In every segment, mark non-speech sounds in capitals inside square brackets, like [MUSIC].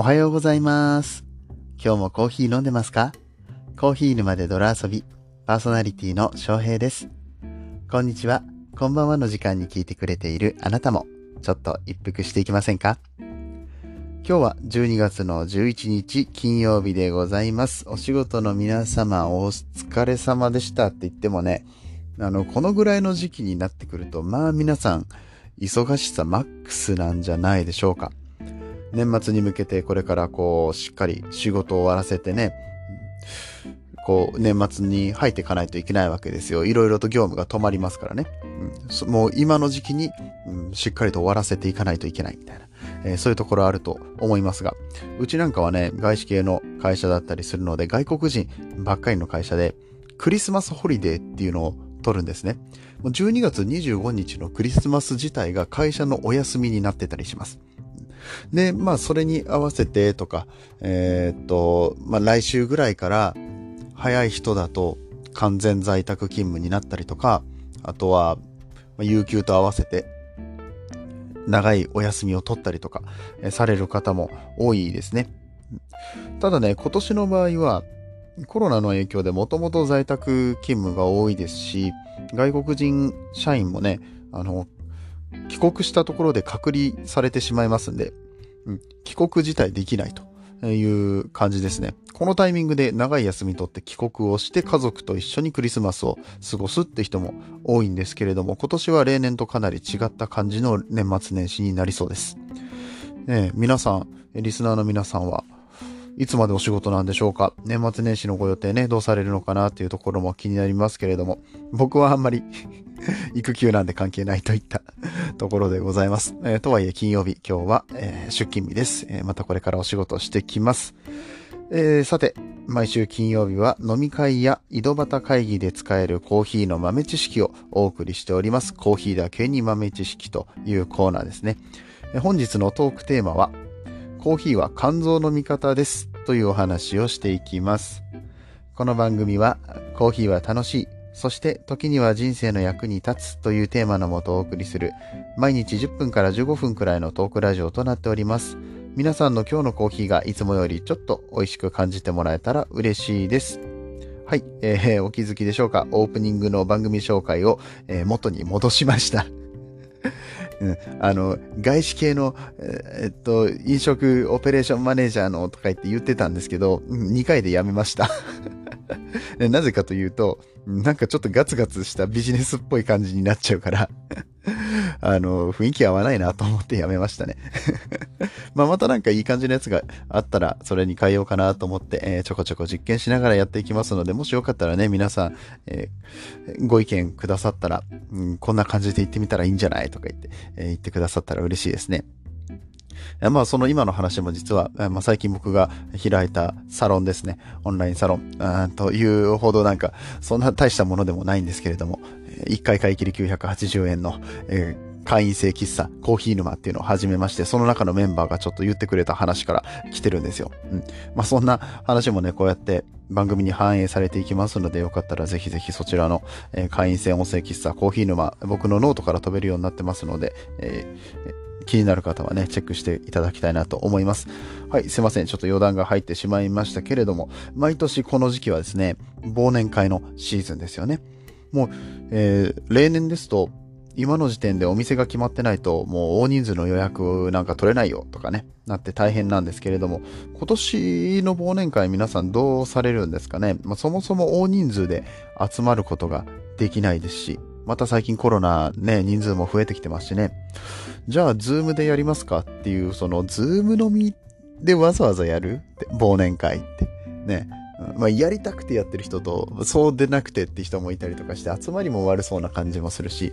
おはようございます。今日もコーヒー飲んでますか？コーヒー沼で泥遊び、パーソナリティの翔平です。こんにちは、こんばんはの時間に聞いてくれているあなたも、ちょっと一服していきませんか？今日は12月の11日金曜日でございます。お仕事の皆様お疲れ様でしたって言ってもね、あの、このぐらいの時期になってくると、まあ皆さん、忙しさマックスなんじゃないでしょうか。年末に向けてこれからこう、しっかり仕事を終わらせてね、こう、年末に入っていかないといけないわけですよ。いろいろと業務が止まりますからね。うん、もう今の時期に、うん、しっかりと終わらせていかないといけないみたいな。えー、そういうところあると思いますが、うちなんかはね、外資系の会社だったりするので、外国人ばっかりの会社で、クリスマスホリデーっていうのを取るんですね。12月25日のクリスマス自体が会社のお休みになってたりします。で、まあ、それに合わせてとか、えー、っと、まあ、来週ぐらいから、早い人だと完全在宅勤務になったりとか、あとは、ま、有給と合わせて、長いお休みを取ったりとか、えされる方も多いですね。ただね、今年の場合は、コロナの影響でもともと在宅勤務が多いですし、外国人社員もね、あの、帰国したところで隔離されてしまいますんで、うん、帰国自体できないという感じですね。このタイミングで長い休み取って帰国をして家族と一緒にクリスマスを過ごすって人も多いんですけれども、今年は例年とかなり違った感じの年末年始になりそうです。ね、皆さん、リスナーの皆さんはいつまでお仕事なんでしょうか？年末年始のご予定ね、どうされるのかなっていうところも気になりますけれども、僕はあんまり [LAUGHS] 育休なんで関係ないといったところでございます。えー、とはいえ金曜日、今日は、えー、出勤日です、えー、またこれからお仕事してきます。えー、さて、毎週金曜日は飲み会や井戸端会議で使えるコーヒーの豆知識をお送りしております。コーヒーだけに豆知識というコーナーですね。本日のトークテーマは、コーヒーは肝臓の味方ですというお話をしていきます。この番組は、コーヒーは楽しい、そして時には人生の役に立つというテーマのもとお送りする、毎日10分から15分くらいのトークラジオとなっております。皆さんの今日のコーヒーがいつもよりちょっと美味しく感じてもらえたら嬉しいです。はい、えー、お気づきでしょうか？オープニングの番組紹介を、えー、元に戻しました。[LAUGHS] うん、あの、外資系の、えー、っと、飲食オペレーションマネージャーのとか言って言ってたんですけど、2回でやめました。[LAUGHS] なぜかというと、なんかちょっとガツガツしたビジネスっぽい感じになっちゃうから、[LAUGHS] あの、雰囲気合わないなと思ってやめましたね。[LAUGHS] ままたなんかいい感じのやつがあったら、それに変えようかなと思って、えー、ちょこちょこ実験しながらやっていきますので、もしよかったらね、皆さん、えー、ご意見くださったら、うん、こんな感じで言ってみたらいいんじゃないとか言って、えー、言ってくださったら嬉しいですね。まあその今の話も実は、まあ、最近僕が開いたサロンですね。オンラインサロンというほどなんかそんな大したものでもないんですけれども、1回買い切り980円の、えー、会員制喫茶コーヒー沼っていうのを始めまして、その中のメンバーがちょっと言ってくれた話から来てるんですよ。うん。まあそんな話もね、こうやって番組に反映されていきますので、よかったらぜひぜひそちらの、えー、会員制音声喫茶コーヒー沼、僕のノートから飛べるようになってますので、えー気になる方はね、チェックしていただきたいなと思います。はい、すいません。ちょっと余談が入ってしまいましたけれども、毎年この時期はですね、忘年会のシーズンですよね。もう、えー、例年ですと、今の時点でお店が決まってないと、もう大人数の予約なんか取れないよとかね、なって大変なんですけれども、今年の忘年会皆さんどうされるんですかね。まあ、そもそも大人数で集まることができないですし、また最近コロナね、人数も増えてきてますしね。じゃあ、ズームでやりますかっていう、その、ズーム飲みでわざわざやるって、忘年会って。ね。まあ、やりたくてやってる人と、そうでなくてって人もいたりとかして、集まりも悪そうな感じもするし、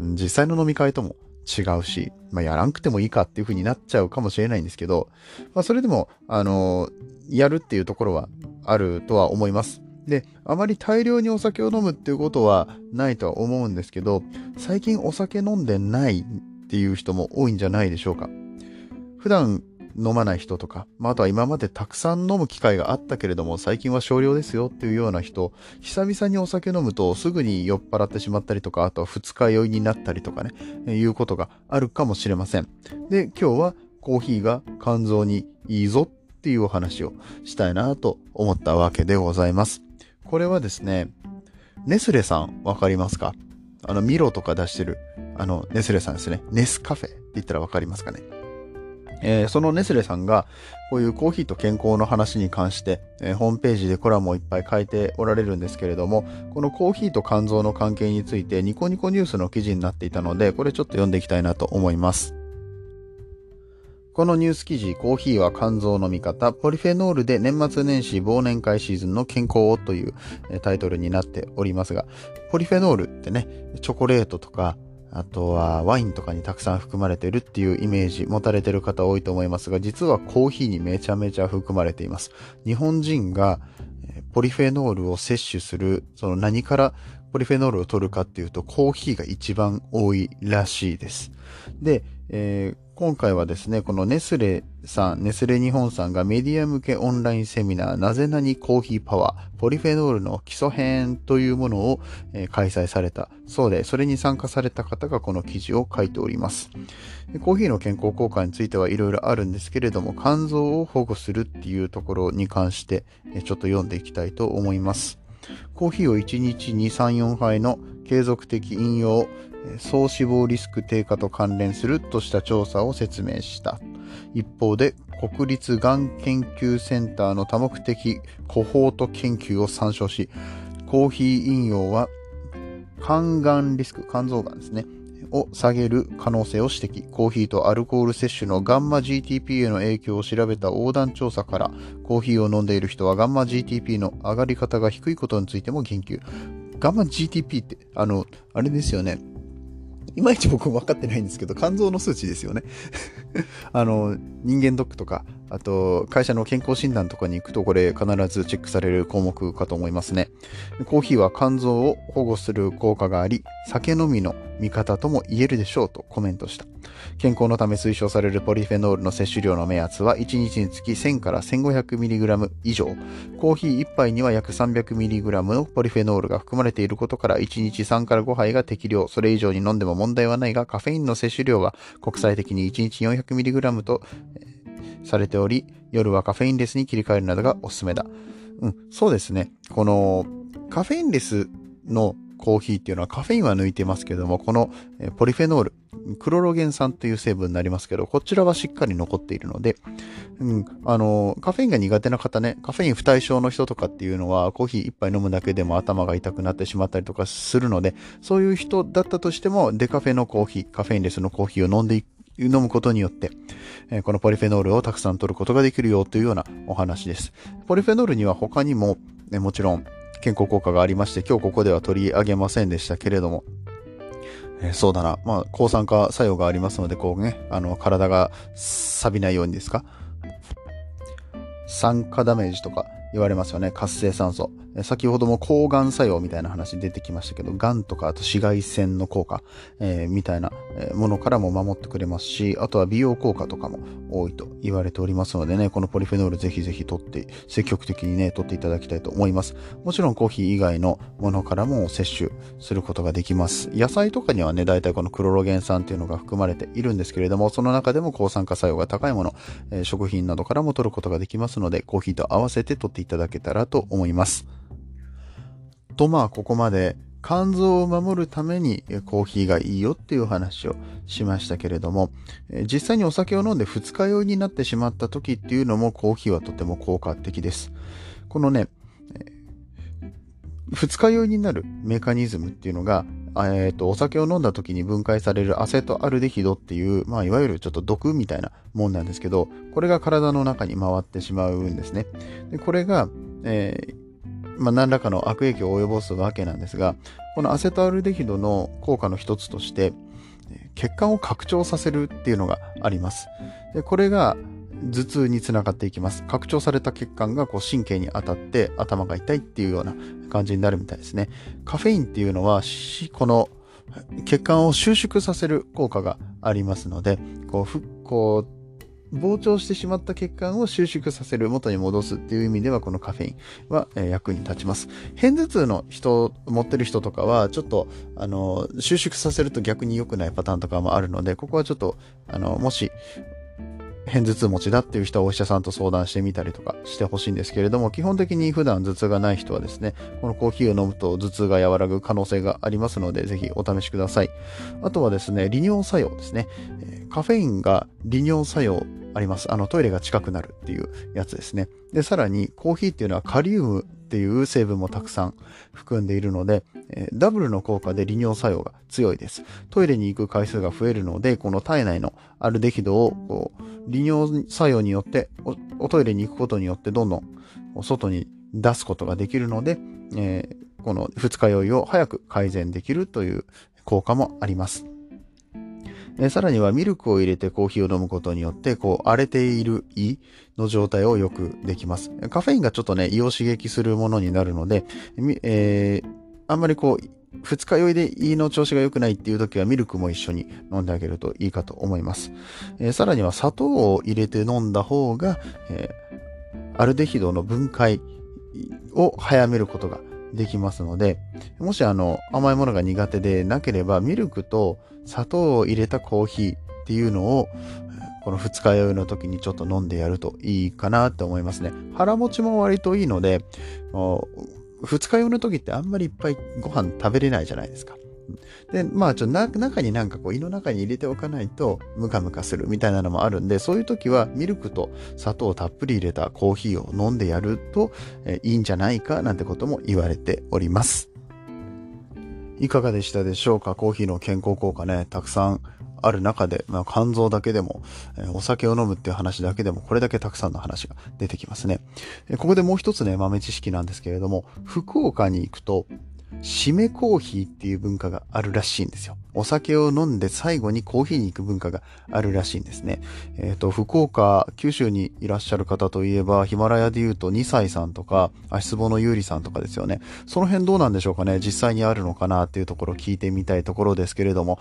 実際の飲み会とも違うし、まあ、やらんくてもいいかっていう風になっちゃうかもしれないんですけど、まあ、それでも、あの、やるっていうところはあるとは思います。で、あまり大量にお酒を飲むっていうことはないとは思うんですけど、最近お酒飲んでないっていう人も多いんじゃないでしょうか。普段飲まない人とか、まあ、あとは今までたくさん飲む機会があったけれども、最近は少量ですよっていうような人、久々にお酒飲むとすぐに酔っ払ってしまったりとか、あとは二日酔いになったりとかね、いうことがあるかもしれません。で、今日はコーヒーが肝臓にいいぞっていうお話をしたいなと思ったわけでございます。これはですね、ネスレさんわかりますか？あの、ミロとか出してる、あの、ネスレさんですね。ネスカフェって言ったらわかりますかね？えー、そのネスレさんが、こういうコーヒーと健康の話に関して、えー、ホームページでコラムをいっぱい書いておられるんですけれども、このコーヒーと肝臓の関係についてニコニコニュースの記事になっていたので、これちょっと読んでいきたいなと思います。このニュース記事、コーヒーは肝臓の味方、ポリフェノールで年末年始忘年会シーズンの健康をというタイトルになっておりますが、ポリフェノールってね、チョコレートとか、あとはワインとかにたくさん含まれてるっていうイメージ持たれてる方多いと思いますが、実はコーヒーにめちゃめちゃ含まれています。日本人がポリフェノールを摂取する、その何からポリフェノールを取るかっていうと、コーヒーが一番多いらしいです。で、えー、今回はですね、このネスレさん、ネスレ日本さんがメディア向けオンラインセミナー、なぜなにコーヒーパワー、ポリフェノールの基礎編というものを、え、開催されたそうで、それに参加された方がこの記事を書いております。コーヒーの健康効果についてはいろいろあるんですけれども、肝臓を保護するっていうところに関して、え、ちょっと読んでいきたいと思います。コーヒーを1日2、3、4杯の継続的飲用、総死亡リスク低下と関連するとした調査を説明した。一方で、国立がん研究センターの多目的コホート研究を参照し、コーヒー飲用は肝がんリスク、肝臓がんですね、を下げる可能性を指摘。コーヒーとアルコール摂取のガンマ GTP への影響を調べた横断調査から、コーヒーを飲んでいる人はガンマ GTP の上がり方が低いことについても言及。ガンマ GTP って、あの、あれですよね。いまいち僕も分かってないんですけど、肝臓の数値ですよね。[LAUGHS] あの、人間ドックとか、あと、会社の健康診断とかに行くと、これ必ずチェックされる項目かと思いますね。コーヒーは肝臓を保護する効果があり、酒飲みの味方とも言えるでしょうとコメントした。健康のため推奨されるポリフェノールの摂取量の目安は1日につき1000から 1500mg 以上。コーヒー1杯には約 300mg のポリフェノールが含まれていることから1日3から5杯が適量。それ以上に飲んでも問題はないがカフェインの摂取量は国際的に1日 400mg とされており、夜はカフェインレスに切り替えるなどがおすすめだ。うん、そうですね。このカフェインレスのコーヒーっていうのはカフェインは抜いてますけども、このポリフェノール、クロロゲン酸という成分になりますけど、こちらはしっかり残っているので、うん、あの、カフェインが苦手な方ね、カフェイン不対症の人とかっていうのは、コーヒー一杯飲むだけでも頭が痛くなってしまったりとかするので、そういう人だったとしても、デカフェのコーヒー、カフェインレスのコーヒーを飲んでいく飲むことによって、えこのポリフェノールをたくさん取ることができるよというようなお話です。ポリフェノールには他にも、ね、もちろん健康効果がありまして、今日ここでは取り上げませんでしたけれども、え、そうだな。まあ、抗酸化作用がありますので、こうね、あの、体が錆びないようにですか？酸化ダメージとか言われますよね。活性酸素。先ほども抗がん作用みたいな話出てきましたけど、がんとかあと紫外線の効果、えー、みたいなものからも守ってくれますし、あとは美容効果とかも多いと言われておりますのでね、このポリフェノールぜひぜひ取って、積極的にね、取っていただきたいと思います。もちろんコーヒー以外のものからも摂取することができます。野菜とかにはね、大体このクロロゲン酸っていうのが含まれているんですけれども、その中でも抗酸化作用が高いもの、え、食品などからも取ることができますので、コーヒーと合わせて取っていただけたらと思います。とまあここまで肝臓を守るためにコーヒーがいいよっていう話をしましたけれども、実際にお酒を飲んで二日酔いになってしまった時っていうのもコーヒーはとても効果的です。このね、二日酔いになるメカニズムっていうのが、えーと、お酒を飲んだ時に分解されるアセトアルデヒドっていう、まあ、いわゆるちょっと毒みたいなもんなんですけど、これが体の中に回ってしまうんですね。でこれが、えーまあ、何らかの悪影響を及ぼすわけなんですが、このアセトアルデヒドの効果の一つとして、血管を拡張させるっていうのがあります。でこれが頭痛につながっていきます。拡張された血管がこう神経に当たって頭が痛いっていうような感じになるみたいですね。カフェインっていうのは、この血管を収縮させる効果がありますので、こう、こう膨張してしまった血管を収縮させる、元に戻すっていう意味では、このカフェインは、え役に立ちます。片頭痛の人、持ってる人とかは、ちょっと、あの、収縮させると逆に良くないパターンとかもあるので、ここはちょっと、あの、もし、偏頭痛持ちだっていう人はお医者さんと相談してみたりとかしてほしいんですけれども、基本的に普段頭痛がない人はですね、このコーヒーを飲むと頭痛が和らぐ可能性がありますので、ぜひお試しください。あとはですね、利尿作用ですね。カフェインが利尿作用あります。あの、トイレが近くなるっていうやつですね。で、さらにコーヒーっていうのはカリウムっていう成分もたくさん含んでいるので、えダブルの効果で利尿作用が強いです。トイレに行く回数が増えるので、この体内のアルデヒドをこう利尿作用によっておトイレに行くことによってどんどん外に出すことができるので、え、この二日酔いを早く改善できるという効果もあります。さらにはミルクを入れてコーヒーを飲むことによって、こう荒れている胃の状態をよくできます。カフェインがちょっとね、胃を刺激するものになるので、えー、あんまりこう、二日酔いで胃の調子が良くないっていう時はミルクも一緒に飲んであげるといいかと思います。えー、さらには砂糖を入れて飲んだ方が、えー、アルデヒドの分解を早めることができますので、もしあの甘いものが苦手でなければミルクと砂糖を入れたコーヒーっていうのをこの二日酔いの時にちょっと飲んでやるといいかなって思いますね。腹持ちも割といいので、二日酔いの時ってあんまりいっぱいご飯食べれないじゃないですか。で、まあ、ちょっと中になんかこう胃の中に入れておかないとムカムカするみたいなのもあるんで、そういう時はミルクと砂糖をたっぷり入れたコーヒーを飲んでやると、いいんじゃないかなんてことも言われております。いかがでしたでしょうか？コーヒーの健康効果ね、たくさんある中で、まあ、肝臓だけでも、え、お酒を飲むっていう話だけでも、これだけたくさんの話が出てきますね。え、ここでもう一つね、豆知識なんですけれども、福岡に行くと、締めコーヒーっていう文化があるらしいんですよ。お酒を飲んで最後にコーヒーに行く文化があるらしいんですね。えっ、ー、と、福岡、九州にいらっしゃる方といえば、ヒマラヤで言うと2歳さんとか、足つぼのゆうりさんとかですよね。その辺どうなんでしょうかね。実際にあるのかなっていうところを聞いてみたいところですけれども、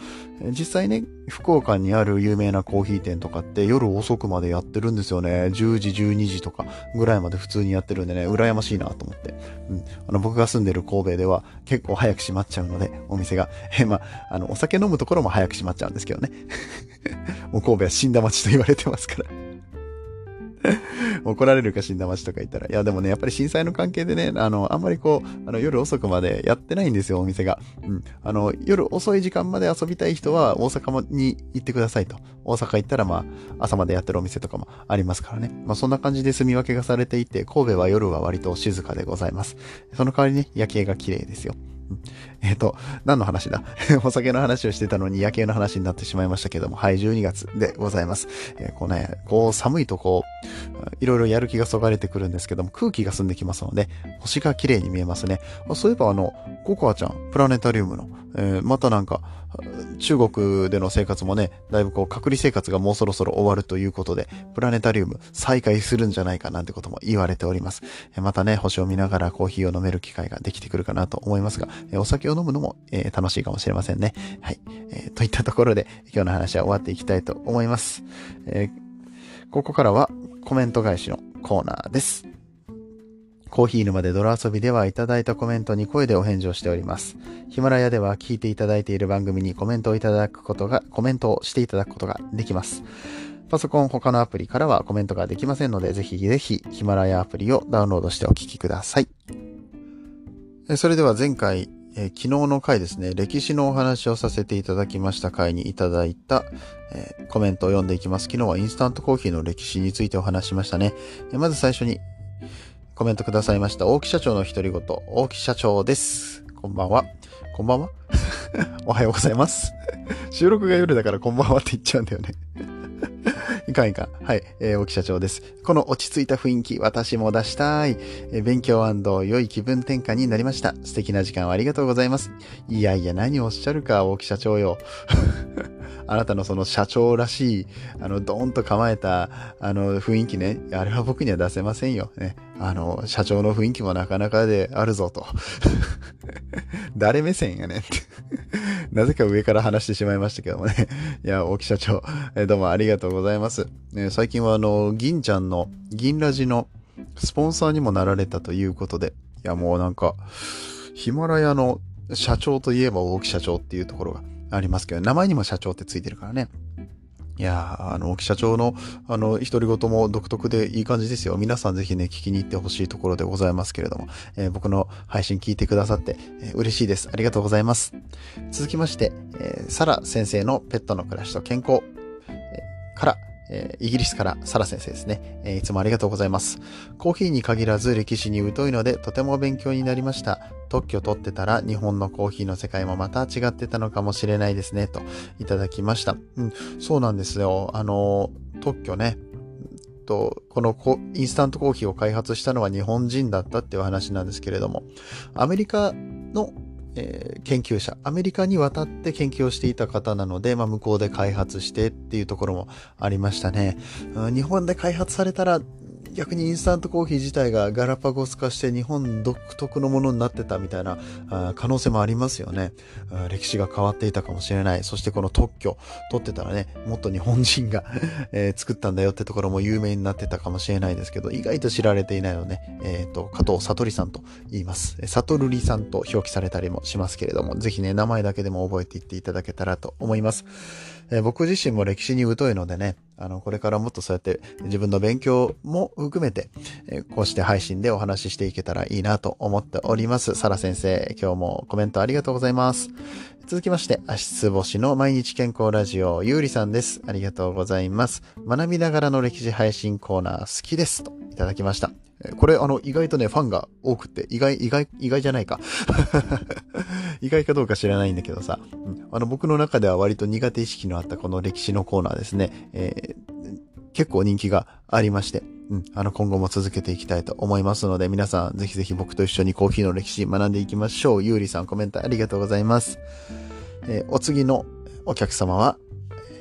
実際ね、福岡にある有名なコーヒー店とかって夜遅くまでやってるんですよね。10時、12時とかぐらいまで普通にやってるんでね、羨ましいなと思って。うん。あの、僕が住んでる神戸では結構早く閉まっちゃうので、お店が。え、まあ、の、お酒酒飲むところも早く閉まっちゃうんですけどね。[LAUGHS] もう神戸は死んだ街と言われてますから [LAUGHS] 怒られるか死んだ街とか言ったら。いや、でもね、やっぱり震災の関係でね、あの、あんまりこう、あの、夜遅くまでやってないんですよ、お店が。うん。あの、夜遅い時間まで遊びたい人は大阪に行ってくださいと。大阪行ったら、まあ、朝までやってるお店とかもありますからね。まあ、そんな感じで住み分けがされていて、神戸は夜は割と静かでございます。その代わりね、夜景が綺麗ですよ。えっ、ー、と、何の話だ？[LAUGHS] お酒の話をしてたのに夜景の話になってしまいましたけども、はい、12月でございます。えー、こうね、こう寒いとこう、いろいろやる気がそがれてくるんですけども、空気が澄んできますので、星が綺麗に見えますね。そういえばあの、ココアちゃん、プラネタリウムの、えー、またなんか、中国での生活もね、だいぶこう隔離生活がもうそろそろ終わるということで、プラネタリウム再開するんじゃないかなんてことも言われております。またね、星を見ながらコーヒーを飲める機会ができてくるかなと思いますが、お酒を飲むのも、えー、楽しいかもしれませんね。はい、えー。といったところで今日の話は終わっていきたいと思います。えー、ここからはコメント返しのコーナーです。コーヒー沼で泥遊びではいただいたコメントに声でお返事をしております。ヒマラヤでは聞いていただいている番組にコメントをいただくことが、コメントをしていただくことができます。パソコン他のアプリからはコメントができませんので、ぜひぜひヒマラヤアプリをダウンロードしてお聞きください。それでは前回、えー、昨日の回ですね、歴史のお話をさせていただきました回にいただいた、えー、コメントを読んでいきます。昨日はインスタントコーヒーの歴史についてお話しましたね。えー、まず最初にコメントくださいました。大木社長の独り言。大木社長です。こんばんは。こんばんは？[LAUGHS] おはようございます。[LAUGHS] 収録が夜だからこんばんはって言っちゃうんだよねいかんいかん。はい。えー、大木社長です。この落ち着いた雰囲気、私も出したい。えー、勉強良い気分転換になりました。素敵な時間をありがとうございます。いやいや、何をおっしゃるか、大木社長よ。[LAUGHS] あなたのその社長らしい、あの、ドーンと構えた、あの、雰囲気ね。あれは僕には出せませんよ。ね。あの、社長の雰囲気もなかなかであるぞと。[LAUGHS] 誰目線やねんって [LAUGHS] なぜか上から話してしまいましたけどもね。[LAUGHS] いや、大木社長、えどうもありがとうございます。ね、最近はあの、銀ちゃんの、銀ラジのスポンサーにもなられたということで、いや、もうなんか、ヒマラヤの社長といえば大木社長っていうところがありますけど、名前にも社長ってついてるからね。いや、あの、社長の、あの、独り言も独特でいい感じですよ。皆さんぜひね、聞きに行ってほしいところでございますけれども、えー、僕の配信聞いてくださって、えー、嬉しいです。ありがとうございます。続きまして、えー、サラ先生のペットの暮らしと健康、え、から、えー、イギリスからサラ先生ですね、えー、いつもありがとうございます。コーヒーに限らず歴史に疎いのでとても勉強になりました。特許取ってたら日本のコーヒーの世界もまた違ってたのかもしれないですね、といただきました。うん、そうなんですよ。あの、特許ね、と、このインスタントコーヒーを開発したのは日本人だったっていう話なんですけれども、アメリカのえー、研究者、アメリカに渡って研究をしていた方なので、まあ、向こうで開発してっていうところもありましたね。うん、日本で開発されたら逆にインスタントコーヒー自体がガラパゴス化して日本独特のものになってたみたいな可能性もありますよね。歴史が変わっていたかもしれない。そしてこの特許取ってたらね、もっと日本人がえ、作ったんだよってところも有名になってたかもしれないですけど、意外と知られていないので、えっ、ー、と、加藤悟さんと言います。悟りさんと表記されたりもしますけれども、ぜひね、名前だけでも覚えていっていただけたらと思います。えー、僕自身も歴史に疎いのでね、あの、これからもっとそうやって自分の勉強も含めて、え、こうして配信でお話ししていけたらいいなと思っております。サラ先生、今日もコメントありがとうございます。続きまして、足つぼしの毎日健康ラジオ、ゆうりさんです。ありがとうございます。学びながらの歴史配信コーナー好きです。といただきました。これ、あの、意外とね、ファンが多くて、意外、意外、意外じゃないか。[LAUGHS] 意外かどうか知らないんだけどさ、うん、あの、僕の中では割と苦手意識のあったこの歴史のコーナーですね、えー、結構人気がありまして、うん、あの、今後も続けていきたいと思いますので、皆さん、ぜひぜひ僕と一緒にコーヒーの歴史学んでいきましょう。ゆうりさん、コメントありがとうございます。えー、お次のお客様は、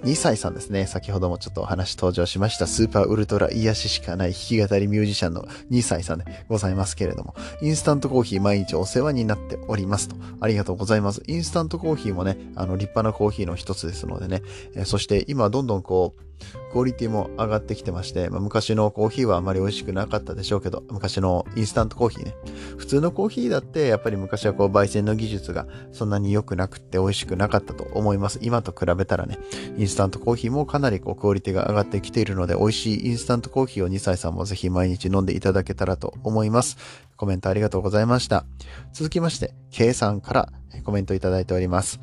2歳さんですね。先ほどもちょっとお話登場しました。スーパーウルトラ癒ししかない弾き語りミュージシャンの2歳さんでございますけれども、インスタントコーヒー毎日お世話になっておりますと。ありがとうございます。インスタントコーヒーもね、あの立派なコーヒーの一つですのでね、え、そして今どんどんこう、クオリティも上がってきてまして、まあ、昔のコーヒーはあまり美味しくなかったでしょうけど、昔のインスタントコーヒーね。普通のコーヒーだって、やっぱり昔はこう、焙煎の技術がそんなに良くなくって美味しくなかったと思います。今と比べたらね、インスタントコーヒーもかなりこう、クオリティが上がってきているので、美味しいインスタントコーヒーを2歳さんもぜひ毎日飲んでいただけたらと思います。コメントありがとうございました。続きまして、K さんからコメントいただいております。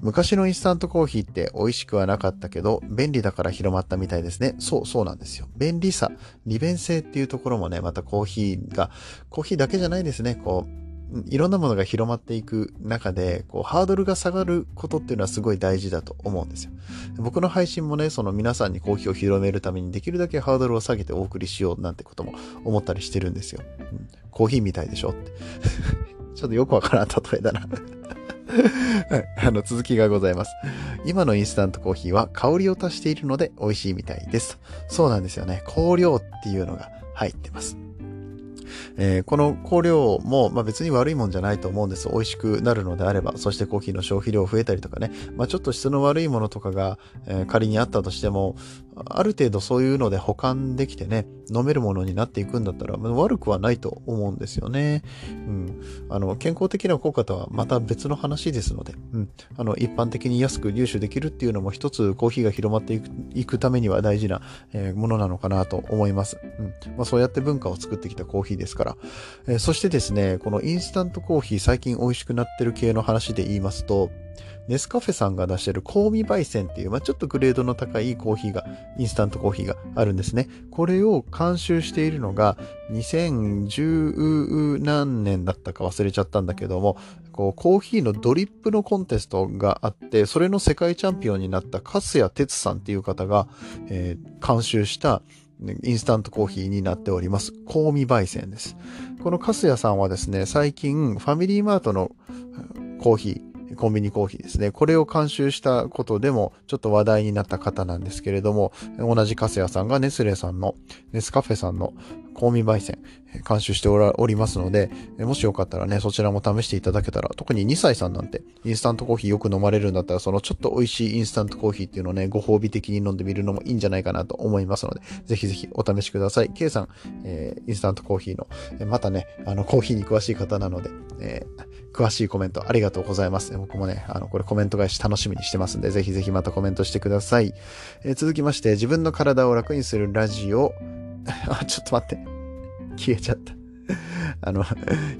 昔のインスタントコーヒーって美味しくはなかったけど、便利だから広まったみたいですね。そう、そうなんですよ。便利さ、利便性っていうところもね、またコーヒーが、コーヒーだけじゃないですね。こう、いろんなものが広まっていく中で、こう、ハードルが下がることっていうのはすごい大事だと思うんですよ。僕の配信もね、その皆さんにコーヒーを広めるためにできるだけハードルを下げてお送りしようなんてことも思ったりしてるんですよ。うん、コーヒーみたいでしょって。[LAUGHS] ちょっとよくわからん例えだな [LAUGHS] はい、あの続きがございます。今のインスタントコーヒーは香りを足しているので美味しいみたいです。そうなんですよね。香料っていうのが入ってます。えー、この香料も、まあ、別に悪いもんじゃないと思うんです。美味しくなるのであれば、そしてコーヒーの消費量増えたりとかね、まあ、ちょっと質の悪いものとかが、えー、仮にあったとしても、ある程度そういうので保管できてね、飲めるものになっていくんだったら、悪くはないと思うんですよね。うん。あの、健康的な効果とはまた別の話ですので、うん。あの、一般的に安く入手できるっていうのも一つコーヒーが広まっていくいくためには大事な、えー、ものなのかなと思います。うん。まあ、そうやって文化を作ってきたコーヒーですから。えー、そしてですね、このインスタントコーヒー最近美味しくなってる系の話で言いますと、ネスカフェさんが出してる香味焙煎っていう、まあ、ちょっとグレードの高いコーヒーが、インスタントコーヒーがあるんですね。これを監修しているのが、2010何年だったか忘れちゃったんだけども、こう、コーヒーのドリップのコンテストがあって、それの世界チャンピオンになった粕谷哲さんっていう方が、えー、監修したインスタントコーヒーになっております。香味焙煎です。この粕谷さんはですね、最近ファミリーマートのコーヒー、コンビニコーヒーですね。これを監修したことでもちょっと話題になった方なんですけれども、同じカセヤさんがネスレさんの、ネスカフェさんの香味焙煎、監修しておりますので、もしよかったらね、そちらも試していただけたら、特に2歳さんなんて、インスタントコーヒーよく飲まれるんだったら、そのちょっと美味しいインスタントコーヒーっていうのをね、ご褒美的に飲んでみるのもいいんじゃないかなと思いますので、ぜひぜひお試しください。K さん、えー、インスタントコーヒーの、またね、あの、コーヒーに詳しい方なので、えー、詳しいコメントありがとうございます。僕もね、あの、これコメント返し楽しみにしてますんで、ぜひぜひまたコメントしてください。えー、続きまして、自分の体を楽にするラジオ、[LAUGHS] あ、ちょっと待って。消えちゃった。あの、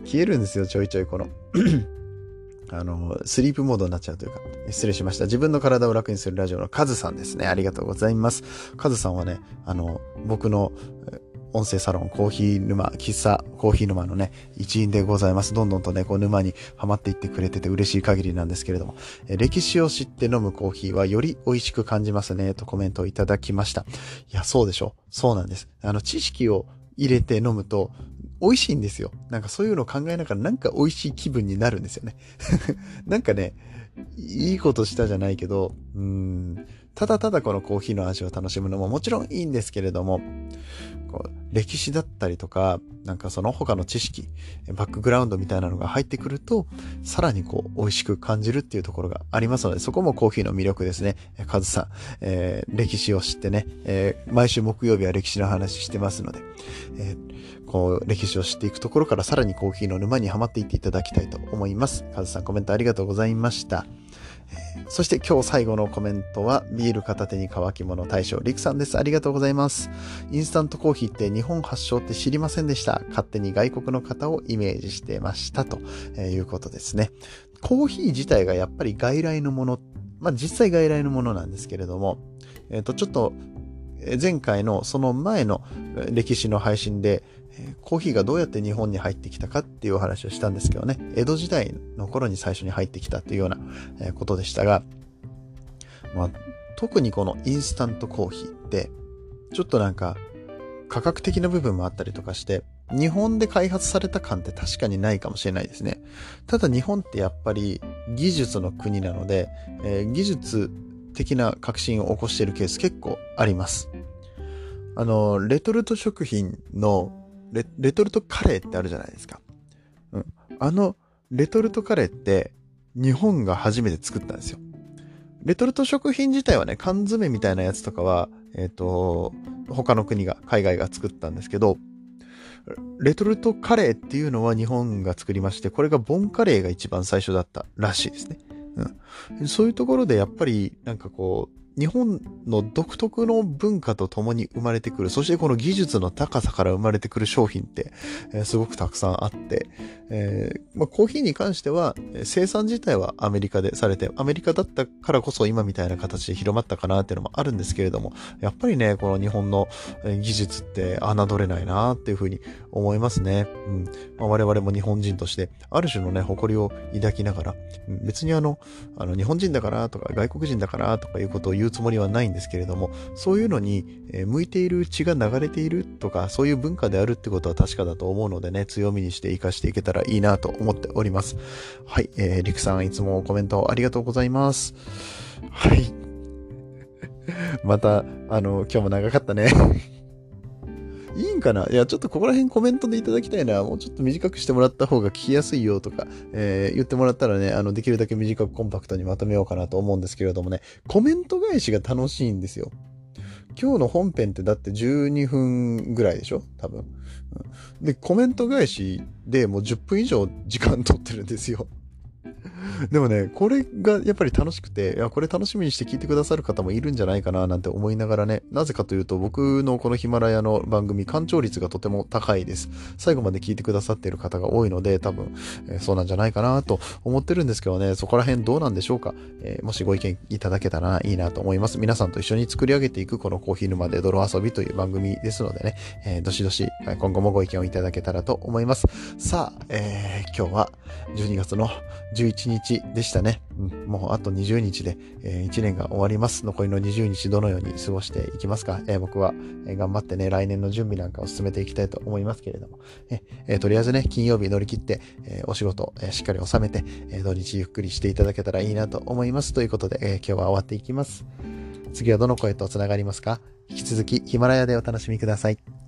消えるんですよ、ちょいちょいこの [CLEARS THROAT] あの、スリープモードになっちゃうというか、失礼しました。自分の体を楽にするラジオのカズさんですね。ありがとうございます。カズさんはね、あの、僕の音声サロン、コーヒー沼、喫茶、コーヒー沼のね、一員でございます。どんどんとね、こう沼にはまっていってくれてて嬉しい限りなんですけれども、え歴史を知って飲むコーヒーはより美味しく感じますね、とコメントをいただきました。いや、そうでしょ。そうなんです。あの、知識を入れて飲むと、美味しいんですよ。なんかそういうのを考えながらなんか美味しい気分になるんですよね。[LAUGHS] なんかね、いいことしたじゃないけど、うん、ただただこのコーヒーの味を楽しむのももちろんいいんですけれども、こう歴史だったりとか、なんかその他の知識、バックグラウンドみたいなのが入ってくると、さらにこう美味しく感じるっていうところがありますので、そこもコーヒーの魅力ですね。カズさん、えー、歴史を知ってね、えー、毎週木曜日は歴史の話してますので、えー、こう歴史を知っていくところからさらにコーヒーの沼にはまっていっていただきたいと思います。カズさんコメントありがとうございました。そして今日最後のコメントは、ビール片手に乾き物大将、リクさんです。ありがとうございます。インスタントコーヒーって日本発祥って知りませんでした。勝手に外国の方をイメージしてました。ということですね。コーヒー自体がやっぱり外来のもの、まあ実際外来のものなんですけれども、えっ、ー、と、ちょっと前回のその前の歴史の配信で、コーヒーがどうやって日本に入ってきたかっていうお話をしたんですけどね、江戸時代の頃に最初に入ってきたっていうようなことでしたが、まあ、特にこのインスタントコーヒーって、ちょっとなんか価格的な部分もあったりとかして、日本で開発された感って確かにないかもしれないですね。ただ日本ってやっぱり技術の国なので、えー、技術的な革新を起こしているケース結構あります。あの、レトルト食品のレレトルトカレーってあるじゃないですか。うん。あの、レトルトカレーって日本が初めて作ったんですよ。レトルト食品自体はね、缶詰みたいなやつとかは、えっ、ー、と、他の国が、海外が作ったんですけど、レトルトカレーっていうのは日本が作りまして、これがボンカレーが一番最初だったらしいですね。うん。そういうところでやっぱりなんかこう、日本の独特の文化と共に生まれてくる、そしてこの技術の高さから生まれてくる商品って、えー、すごくたくさんあって、えー、まあ、コーヒーに関しては生産自体はアメリカでされて、アメリカだったからこそ今みたいな形で広まったかなっていうのもあるんですけれども、やっぱりね、この日本の技術って侮れないなっていうふうに思いますね。うん。まあ、我々も日本人として、ある種のね、誇りを抱きながら、別にあの、あの、日本人だからとか外国人だからとかいうことを言ううつもりはないんですけれども、そういうのに、え向いている血が流れているとか、そういう文化であるってことは確かだと思うのでね、強みにして活かしていけたらいいなと思っております。はい、えー、リクさんいつもコメントありがとうございます。はい。[LAUGHS] また、あの、今日も長かったねいいんかな？いや、ちょっとここら辺コメントでいただきたいな。もうちょっと短くしてもらった方が聞きやすいよとか、えー、言ってもらったらね、あの、できるだけ短くコンパクトにまとめようかなと思うんですけれどもね、コメント返しが楽しいんですよ。今日の本編ってだって12分ぐらいでしょ？多分。で、コメント返しでもう10分以上時間取ってるんですよ。[LAUGHS] でもね、これがやっぱり楽しくて、いや、これ楽しみにして聞いてくださる方もいるんじゃないかななんて思いながらね、なぜかというと僕のこのヒマラヤの番組、干潮率がとても高いです。最後まで聞いてくださっている方が多いので、多分、えー、そうなんじゃないかなと思ってるんですけどね、そこら辺どうなんでしょうか。えー、もしご意見いただけたらいいなと思います。皆さんと一緒に作り上げていくこのコーヒー沼で泥遊びという番組ですのでね、えー、どしどし今後もご意見をいただけたらと思います。さあ、え、今日は12月の11日でしたね。うん、もうあと20日で、えー、1年が終わります。残りの20日どのように過ごしていきますか、えー、僕は、えー、頑張ってね、来年の準備なんかを進めていきたいと思いますけれども、えー、とりあえずね、金曜日乗り切って、え、お仕事、え、しっかり収めて、え、土日ゆっくりしていただけたらいいなと思います。ということで、え、今日は終わっていきます。次はどの声と繋がりますか引き続きヒマラヤでお楽しみください。